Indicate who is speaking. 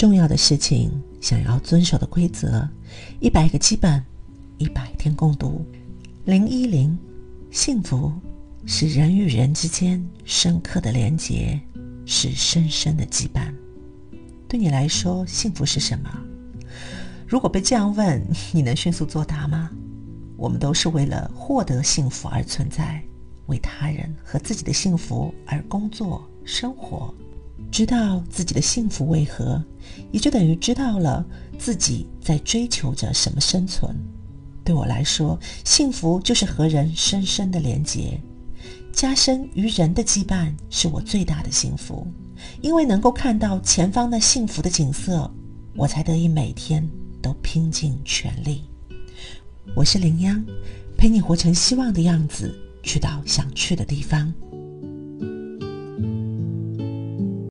Speaker 1: 重要的事情，想要遵守的规则，一百个基本，一百天共读。零一零，幸福是人与人之间深刻的连结，是深深的羁绊。对你来说，幸福是什么？如果被这样问，你能迅速作答吗？我们都是为了获得幸福而存在，为他人和自己的幸福而工作生活。知道自己的幸福为何，也就等于知道了自己在追求着什么生存。对我来说，幸福就是和人深深的连结，加深与人的羁绊，是我最大的幸福。因为能够看到前方那幸福的景色，我才得以每天都拼尽全力。我是林央，陪你活成希望的样子，去到想去的地方。